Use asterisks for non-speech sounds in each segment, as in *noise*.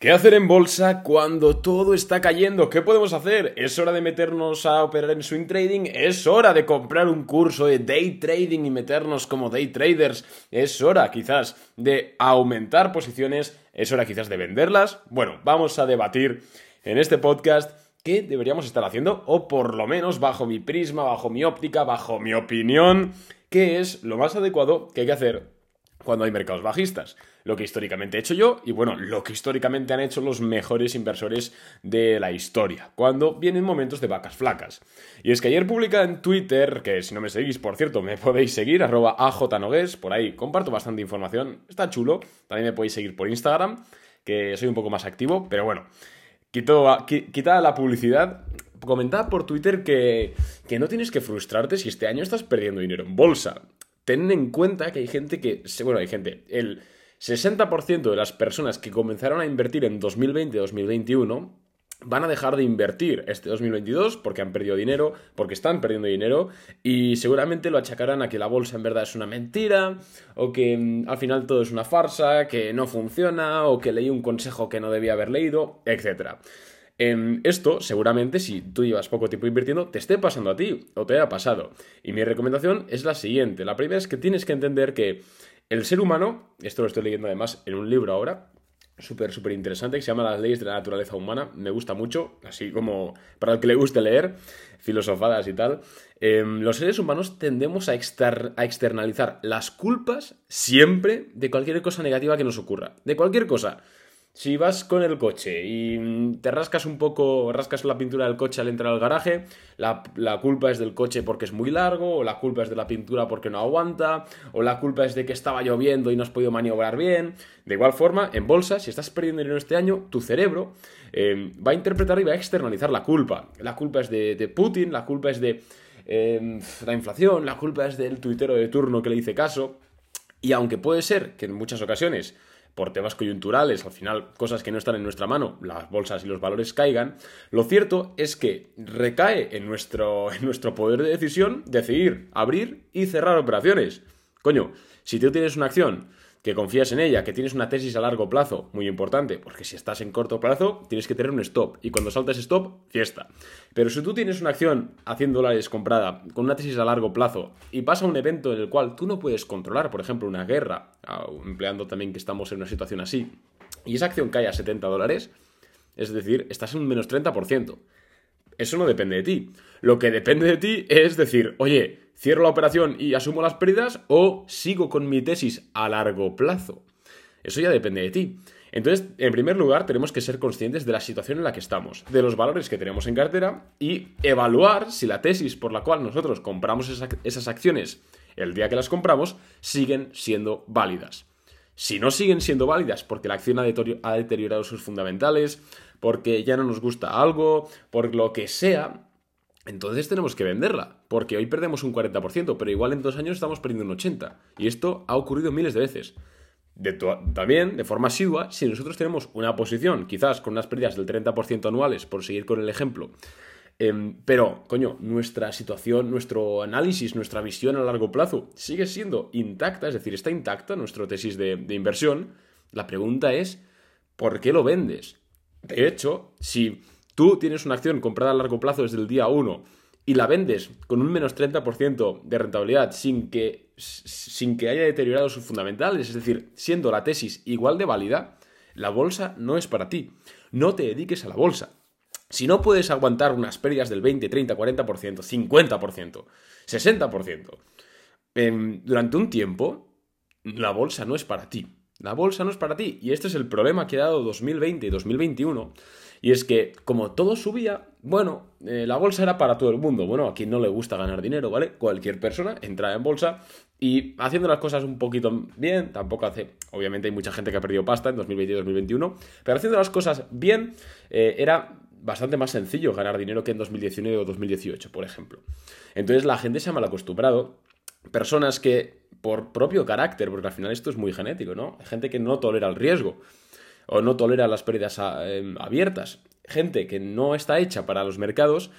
¿Qué hacer en bolsa cuando todo está cayendo? ¿Qué podemos hacer? ¿Es hora de meternos a operar en swing trading? ¿Es hora de comprar un curso de day trading y meternos como day traders? ¿Es hora quizás de aumentar posiciones? ¿Es hora quizás de venderlas? Bueno, vamos a debatir en este podcast qué deberíamos estar haciendo o por lo menos bajo mi prisma, bajo mi óptica, bajo mi opinión, qué es lo más adecuado que hay que hacer cuando hay mercados bajistas. Lo que históricamente he hecho yo y bueno, lo que históricamente han hecho los mejores inversores de la historia, cuando vienen momentos de vacas flacas. Y es que ayer publica en Twitter, que si no me seguís, por cierto, me *laughs* podéis seguir, arroba ajnogues, por ahí comparto bastante información, está chulo, también me podéis seguir por Instagram, que soy un poco más activo, pero bueno, quito, quita la publicidad, comentaba por Twitter que, que no tienes que frustrarte si este año estás perdiendo dinero en bolsa ten en cuenta que hay gente que, bueno, hay gente, el 60% de las personas que comenzaron a invertir en 2020-2021 van a dejar de invertir este 2022 porque han perdido dinero, porque están perdiendo dinero y seguramente lo achacarán a que la bolsa en verdad es una mentira o que mm, al final todo es una farsa, que no funciona o que leí un consejo que no debía haber leído, esto, seguramente, si tú llevas poco tiempo invirtiendo, te esté pasando a ti o te haya pasado. Y mi recomendación es la siguiente. La primera es que tienes que entender que el ser humano, esto lo estoy leyendo además en un libro ahora, súper, súper interesante, que se llama Las leyes de la naturaleza humana. Me gusta mucho, así como para el que le guste leer, filosofadas y tal. Em, los seres humanos tendemos a, a externalizar las culpas siempre de cualquier cosa negativa que nos ocurra. De cualquier cosa. Si vas con el coche y te rascas un poco, rascas la pintura del coche al entrar al garaje, la, culpa es del coche porque es muy largo, o la culpa es de la pintura porque no aguanta, o la culpa es de que estaba lloviendo y no has podido maniobrar bien. De igual forma, en bolsa, si estás perdiendo dinero este año, tu cerebro eh, va a interpretar y va a externalizar la culpa. La culpa es de, Putin, la culpa es de eh, la inflación, la culpa es del tuitero de turno que le hice caso. Y aunque puede ser que en muchas ocasiones por temas coyunturales, al final cosas que no están en nuestra mano, las bolsas y los valores caigan, lo cierto es que recae en nuestro, *laughs* en nuestro poder de decisión decidir abrir y cerrar operaciones. Coño, si tú tienes una acción que confías en ella, que tienes una tesis a largo plazo, muy importante, porque si estás en corto plazo tienes que tener un stop y cuando saltas stop, fiesta. Pero si tú tienes una acción a 100 dólares comprada con una tesis a largo plazo y pasa un evento en el cual tú no puedes controlar, por ejemplo, una guerra, empleando también que estamos en una situación así, y esa acción cae a 70 dólares, es decir, estás en un menos 30%. Eso no depende de ti. Lo que depende de ti es decir, oye, ¿Cierro la operación y asumo las pérdidas o sigo con mi tesis a largo plazo? Eso ya depende de ti. Entonces, en primer lugar, tenemos que ser conscientes de la situación en la que estamos, de los valores que tenemos en cartera y evaluar si la tesis por la cual nosotros compramos esas acciones el día que las compramos siguen siendo válidas. Si no siguen siendo válidas porque la acción ha deteriorado sus fundamentales, porque ya no nos gusta algo, por lo que sea, entonces tenemos que venderla, porque hoy perdemos un 40%, pero igual en dos años estamos perdiendo un 80%. Y esto ha ocurrido miles de veces. también, de forma asidua, si nosotros tenemos una posición, quizás con unas pérdidas del 30% anuales, por seguir con el ejemplo, em, pero, coño, nuestra situación, nuestro análisis, nuestra visión a largo plazo sigue siendo intacta, es decir, está intacta nuestra tesis de, de inversión, la pregunta es, ¿por qué lo vendes? De hecho, si tú tienes una acción comprada a largo plazo desde el día 1 y la vendes con un menos 30% de rentabilidad sin que, sin que haya deteriorado sus fundamentales, es decir, siendo la tesis igual de válida, la bolsa no es para ti. No te dediques a la bolsa. Si no puedes aguantar unas pérdidas del 20, 30, 40%, 50%, 60%, durante un tiempo, la bolsa no es para ti. La bolsa no es para ti. Y este es el problema que ha dado 2020 y 2021 y es que, como todo subía, bueno, eh, la bolsa era para todo el mundo. Bueno, a quien no le gusta ganar dinero, ¿vale? Cualquier persona entra en bolsa y haciendo las cosas un poquito bien, tampoco hace. Obviamente hay mucha gente que ha perdido pasta en 2020 y 2021, pero haciendo las cosas bien, eh, era bastante más sencillo ganar dinero que en 2019 o 2018, por ejemplo. Entonces la gente se ha mal acostumbrado. Personas que, por propio carácter, porque al final esto es muy genético, ¿no? Gente que no tolera el riesgo o no tolera las pérdidas em, abiertas. Gente que no está hecha para los mercados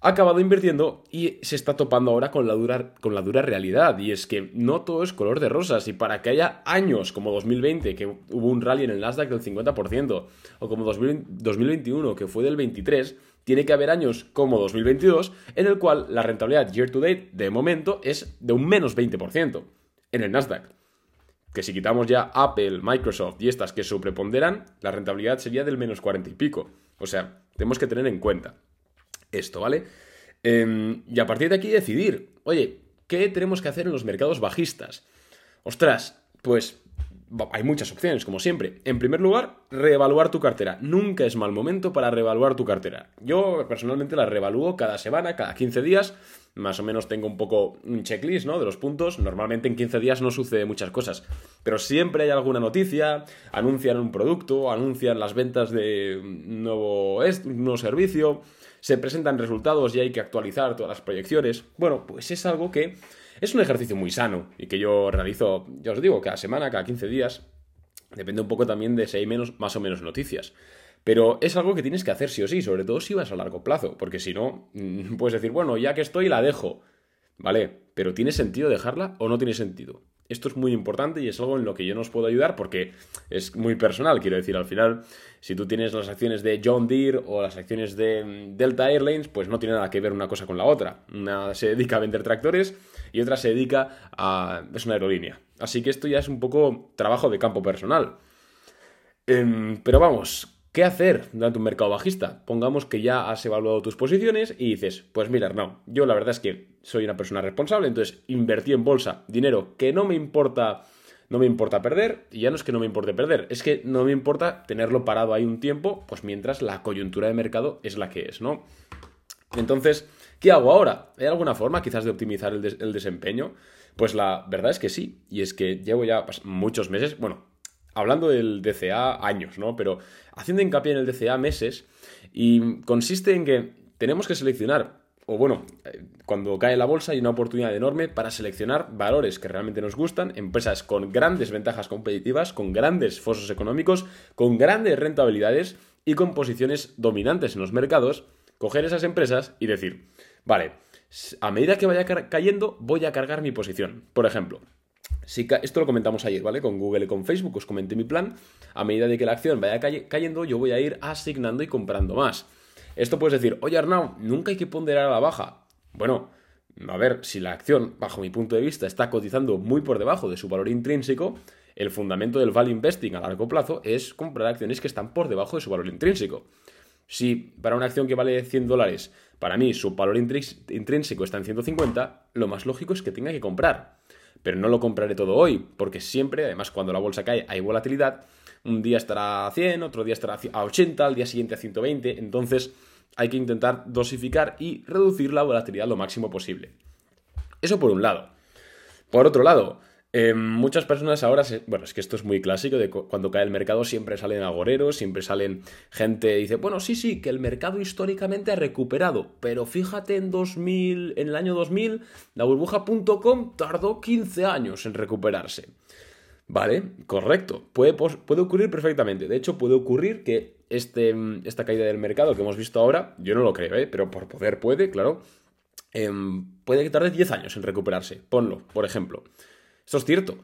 ha acabado invirtiendo y se está topando ahora con la, dura, con la dura realidad. Y es que no todo es color de rosas. Y para que haya años como 2020, que hubo un rally en el Nasdaq del 50%, o como 2021, que fue del 23%, tiene que haber años como 2022, en el cual la rentabilidad year to date, de momento, es de un menos 20% en el Nasdaq. Que si quitamos ya Apple, Microsoft y estas que sobreponderan, la rentabilidad sería del menos 40 y pico. O sea, tenemos que tener en cuenta esto, ¿vale? Em, y a partir de aquí decidir, oye, ¿qué tenemos que hacer en los mercados bajistas? Ostras, pues hay muchas opciones, como siempre. En primer lugar, reevaluar tu cartera. Nunca es mal momento para reevaluar tu cartera. Yo personalmente la reevalúo cada semana, cada 15 días. Más o menos tengo un poco un checklist, ¿no? De los puntos. Normalmente en 15 días no sucede muchas cosas. Pero siempre hay alguna noticia, anuncian un producto, anuncian las ventas de un nuevo, un nuevo servicio se presentan resultados y hay que actualizar todas las proyecciones. Bueno, pues es algo que es un ejercicio muy sano y que yo realizo, ya os digo, cada semana, cada 15 días. Depende un poco también de si hay menos, más o menos noticias. Pero es algo que tienes que hacer sí o sí, sobre todo si vas a largo plazo, porque si no, puedes decir, bueno, ya que estoy, la dejo. ¿Vale? Pero ¿tiene sentido dejarla o no tiene sentido? Esto es muy importante y es algo en lo que yo no puedo ayudar porque es muy personal. Quiero decir, al final, si tú tienes las acciones de John Deere o las acciones de mm, Delta Airlines, pues no tiene nada que ver una cosa con la otra. Una se dedica a vender tractores y otra se dedica a... es una aerolínea. Así que esto ya es un poco trabajo de campo personal. Em, pero vamos, ¿Qué hacer durante un mercado bajista? Pongamos que ya has evaluado tus posiciones y dices, pues mira, no, yo la verdad es que soy una persona responsable, entonces invertí en bolsa dinero que no me importa, no me importa perder, y ya no es que no me importe perder, es que no me importa tenerlo parado ahí un tiempo, pues mientras la coyuntura de mercado es la que es, ¿no? Entonces, ¿qué hago ahora? ¿Hay alguna forma quizás de optimizar el, desempeño? Pues la verdad es que sí, y es que llevo ya pues, muchos meses, bueno, hablando del DCA años, ¿no? Pero haciendo hincapié en el DCA meses y consiste en que tenemos que seleccionar, o bueno, eh, cuando cae la bolsa hay una oportunidad enorme para seleccionar valores que realmente nos gustan, empresas con grandes ventajas competitivas, con grandes fosos económicos, con grandes rentabilidades y con posiciones dominantes en los mercados, coger esas empresas y decir, vale, a medida que vaya cayendo voy a cargar mi posición. Por ejemplo, esto lo comentamos ayer, ¿vale? Con Google y con Facebook os comenté mi plan. A medida de que la acción vaya cayendo, yo voy a ir asignando y comprando más. Esto puedes decir, oye Arnau, nunca hay que ponderar a la baja. Bueno, a ver, si la acción, bajo mi punto de vista, está cotizando muy por debajo de su valor intrínseco, el fundamento del value investing a largo plazo es comprar acciones que están por debajo de su valor intrínseco. Si para una acción que vale 100 dólares, para mí su valor intrínseco está en 150, lo más lógico es que tenga que comprar pero no lo compraré todo hoy, porque siempre, además cuando la bolsa cae hay volatilidad, un día estará a 100, otro día estará a 80, al día siguiente a 120, entonces hay que intentar dosificar y reducir la volatilidad lo máximo posible. Eso por un lado. Por otro lado, eh, muchas personas ahora, bueno, es que esto es muy clásico, de cuando cae el mercado siempre salen agoreros, siempre salen gente dice, bueno, sí, sí, que el mercado históricamente ha recuperado, pero fíjate en 2000, en el año 2000, la burbuja.com tardó 15 años en recuperarse. Vale, correcto, puede, puede ocurrir perfectamente, de hecho puede ocurrir que este, esta caída del mercado que hemos visto ahora, yo no lo creo, ¿eh? pero por poder puede, claro, em, puede que tarde 10 años en recuperarse, ponlo, por ejemplo. Esto es cierto.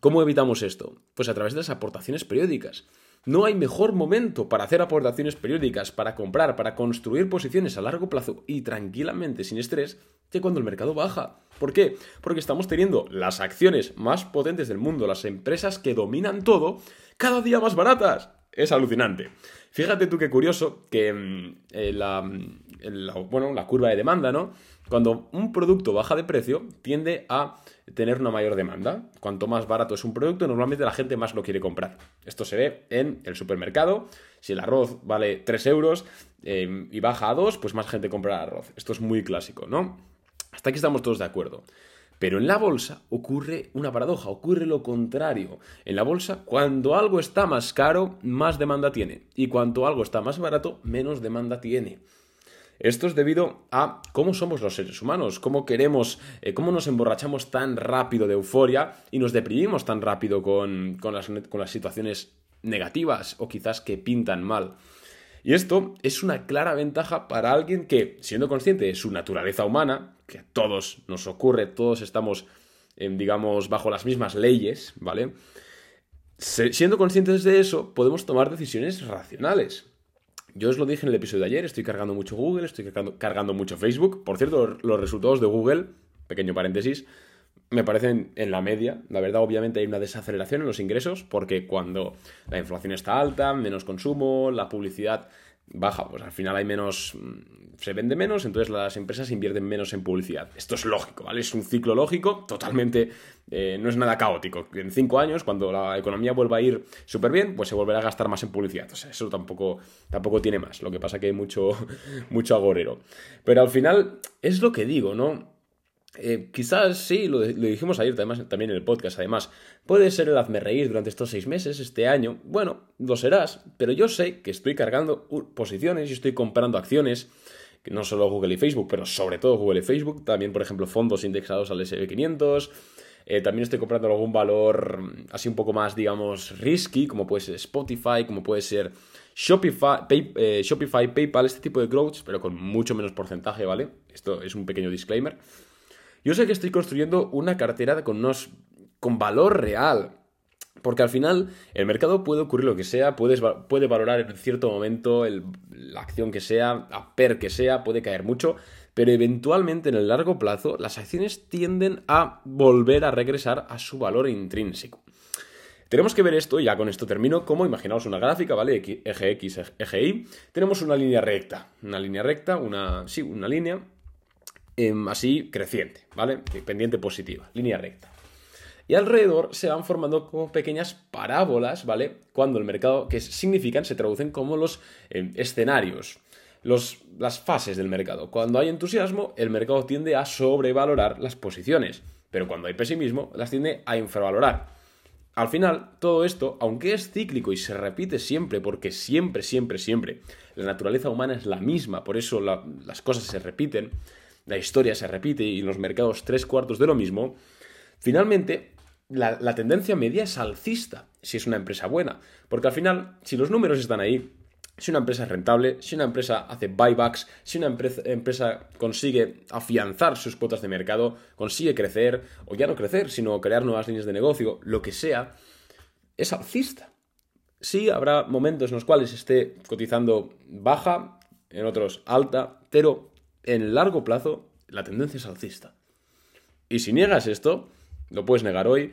¿Cómo evitamos esto? Pues a través de las aportaciones periódicas. No hay mejor momento para hacer aportaciones periódicas, para comprar, para construir posiciones a largo plazo y tranquilamente, sin estrés, que cuando el mercado baja. ¿Por qué? Porque estamos teniendo las acciones más potentes del mundo, las empresas que dominan todo, cada día más baratas. Es alucinante. Fíjate tú qué curioso que mm, eh, la, bueno, la curva de demanda, ¿no? Cuando un producto baja de precio, tiende a tener una mayor demanda. Cuanto más barato es un producto, normalmente la gente más lo quiere comprar. Esto se ve en el supermercado. Si el arroz vale 3 euros em, y baja a 2, pues más gente compra arroz. Esto es muy clásico, ¿no? Hasta aquí estamos todos de acuerdo. Pero en la bolsa ocurre una paradoja, ocurre lo contrario. En la bolsa, cuando algo está más caro, más demanda tiene. Y cuando algo está más barato, menos demanda tiene. Esto es debido a cómo somos los seres humanos, cómo queremos, eh, cómo nos emborrachamos tan rápido de euforia y nos deprimimos tan rápido con, las, con las situaciones negativas o quizás que pintan mal. Y esto es una clara ventaja para alguien que, siendo consciente de su naturaleza humana, que a todos nos ocurre, todos estamos, digamos, bajo las mismas leyes, ¿vale? siendo conscientes de eso, podemos tomar decisiones racionales. Yo os lo dije en el episodio de ayer, estoy cargando mucho Google, estoy cargando, cargando mucho Facebook. Por cierto, los resultados de Google, pequeño paréntesis, me parecen en la media. La verdad, obviamente hay una desaceleración en los ingresos porque cuando la inflación está alta, menos consumo, la publicidad baja, pues al final hay menos, mm, se vende menos, entonces las empresas invierten menos en publicidad. Esto es lógico, ¿vale? Es un ciclo lógico, totalmente, eh, no es nada caótico. En cinco años, cuando la economía vuelva a ir súper bien, pues se volverá a gastar más en publicidad. Eso tampoco, tampoco tiene más. Lo que pasa que hay mucho, *laughs* mucho agorero. Pero al final, es lo que digo, ¿no? Eh, quizás sí, lo, dijimos ayer también en el podcast, además, puede ser el hazme reír durante estos seis meses, este año, bueno, lo serás, pero yo sé que estoy cargando posiciones y estoy comprando acciones, no solo Google y Facebook, pero sobre todo Google y Facebook, también por ejemplo fondos indexados al SP500, eh, también estoy comprando algún valor mm, así un poco más, digamos, risky, como puede ser Spotify, como puede ser Shopify, eh, Shopify PayPal, este tipo de growths, pero con mucho menos porcentaje, ¿vale? Esto es un pequeño disclaimer. Yo sé que estoy construyendo una cartera con, unos, con valor real. Porque al final el mercado puede ocurrir lo que sea, puede valorar en cierto momento la acción que sea, a per que sea, puede caer mucho, pero eventualmente en el largo plazo las acciones tienden a volver a regresar a su valor intrínseco. Tenemos que ver esto, y ya con esto termino, como imaginaos una gráfica, ¿vale? Eje X, eje Y. Tenemos una línea recta, una línea recta, una, sí, una línea Em, así creciente, ¿vale? Pendiente positiva, línea recta. Y alrededor se van formando como pequeñas parábolas, ¿vale? Cuando el mercado, que significan, se traducen como los em, escenarios, los, las fases del mercado. Cuando hay entusiasmo, el mercado tiende a sobrevalorar las posiciones, pero cuando hay pesimismo, las tiende a infravalorar. Al final, todo esto, aunque es cíclico y se repite siempre, porque siempre, siempre, siempre, la naturaleza humana es la misma, por eso las cosas se repiten, la historia se repite y en los mercados tres cuartos de lo mismo, finalmente la, tendencia media es alcista, si es una empresa buena. Porque al final, si los números están ahí, si una empresa es rentable, si una empresa hace buybacks, si una empresa, empresa, consigue afianzar sus cuotas de mercado, consigue crecer, o ya no crecer, sino crear nuevas líneas de negocio, lo que sea, es alcista. Sí, habrá momentos en los cuales esté cotizando baja, en otros alta, pero en largo plazo la tendencia es alcista. Y si niegas esto, lo puedes negar hoy,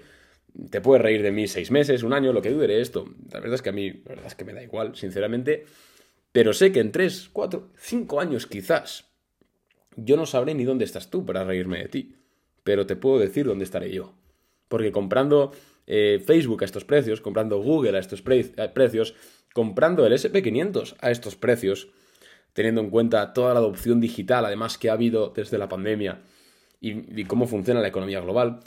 te puedes reír de mí seis meses, un año, lo que dure esto. La verdad es que a mí, la verdad es que me da igual, sinceramente. Pero sé que en tres, cuatro, cinco años quizás, yo no sabré ni dónde estás tú para reírme de ti. Pero te puedo decir dónde estaré yo. Porque comprando eh, Facebook a estos precios, comprando Google a estos precios, comprando el SP500 a estos precios, teniendo en cuenta toda la adopción digital, además que ha habido desde la pandemia y, cómo funciona la economía global.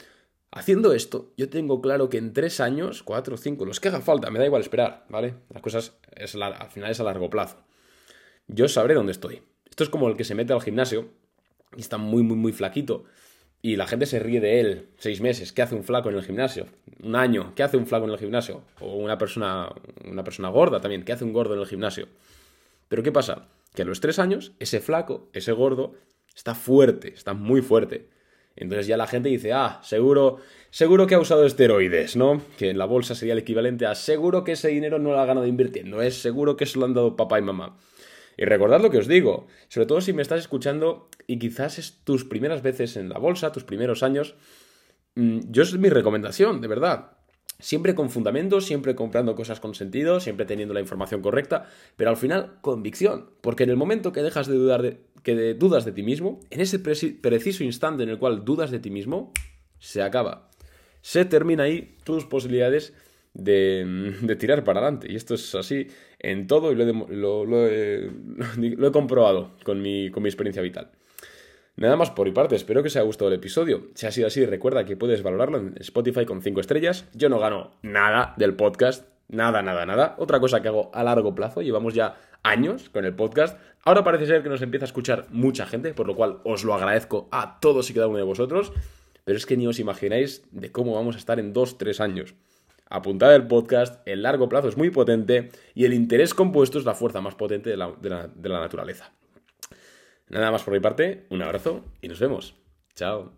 Haciendo esto, yo tengo claro que en tres años, cuatro, cinco, los que haga falta, me da igual esperar, ¿vale? Las cosas es al final es a largo plazo. Yo sabré dónde estoy. Esto es como el que se mete al gimnasio y está muy, muy, muy flaquito. Y la gente se ríe de él seis meses. ¿Qué hace un flaco en el gimnasio? Un año. ¿Qué hace un flaco en el gimnasio? O una persona, una persona gorda también. ¿Qué hace un gordo en el gimnasio? Pero ¿qué pasa? Que a los tres años ese flaco, ese gordo, está fuerte, está muy fuerte. Entonces ya la gente dice, ah, seguro, seguro que ha usado esteroides, ¿no? Que en la bolsa sería el equivalente a seguro que ese dinero no lo ha ganado invirtiendo, es seguro que se lo han dado papá y mamá. Y recordad lo que os digo, sobre todo si me estás escuchando y quizás es tus primeras veces en la bolsa, tus primeros años, mm, yo es mi recomendación, de verdad siempre con fundamento, siempre comprando cosas con sentido, siempre teniendo la información correcta, pero al final convicción, porque en el momento que dejas de dudar de, que dudas de ti mismo, en ese preciso instante en el cual dudas de ti mismo, se acaba. Se termina ahí tus posibilidades de, tirar para adelante. Y esto es así en todo y lo he, *laughs* comprobado con mi experiencia vital. Nada más por mi parte, espero que os haya gustado el episodio. Si ha sido así, recuerda que puedes valorarlo en Spotify con 5 estrellas. Yo no gano nada del podcast, nada, nada, nada. Otra cosa que hago a largo plazo, llevamos ya años con el podcast. Ahora parece ser que nos empieza a escuchar mucha gente, por lo cual os lo agradezco a todos y cada uno de vosotros. Pero es que ni os imagináis de cómo vamos a estar en 2-3 años. Apuntad el podcast, el largo plazo es muy potente y el interés compuesto es la fuerza más potente de la, de la naturaleza. Nada más por mi parte, un abrazo y nos vemos. Chao.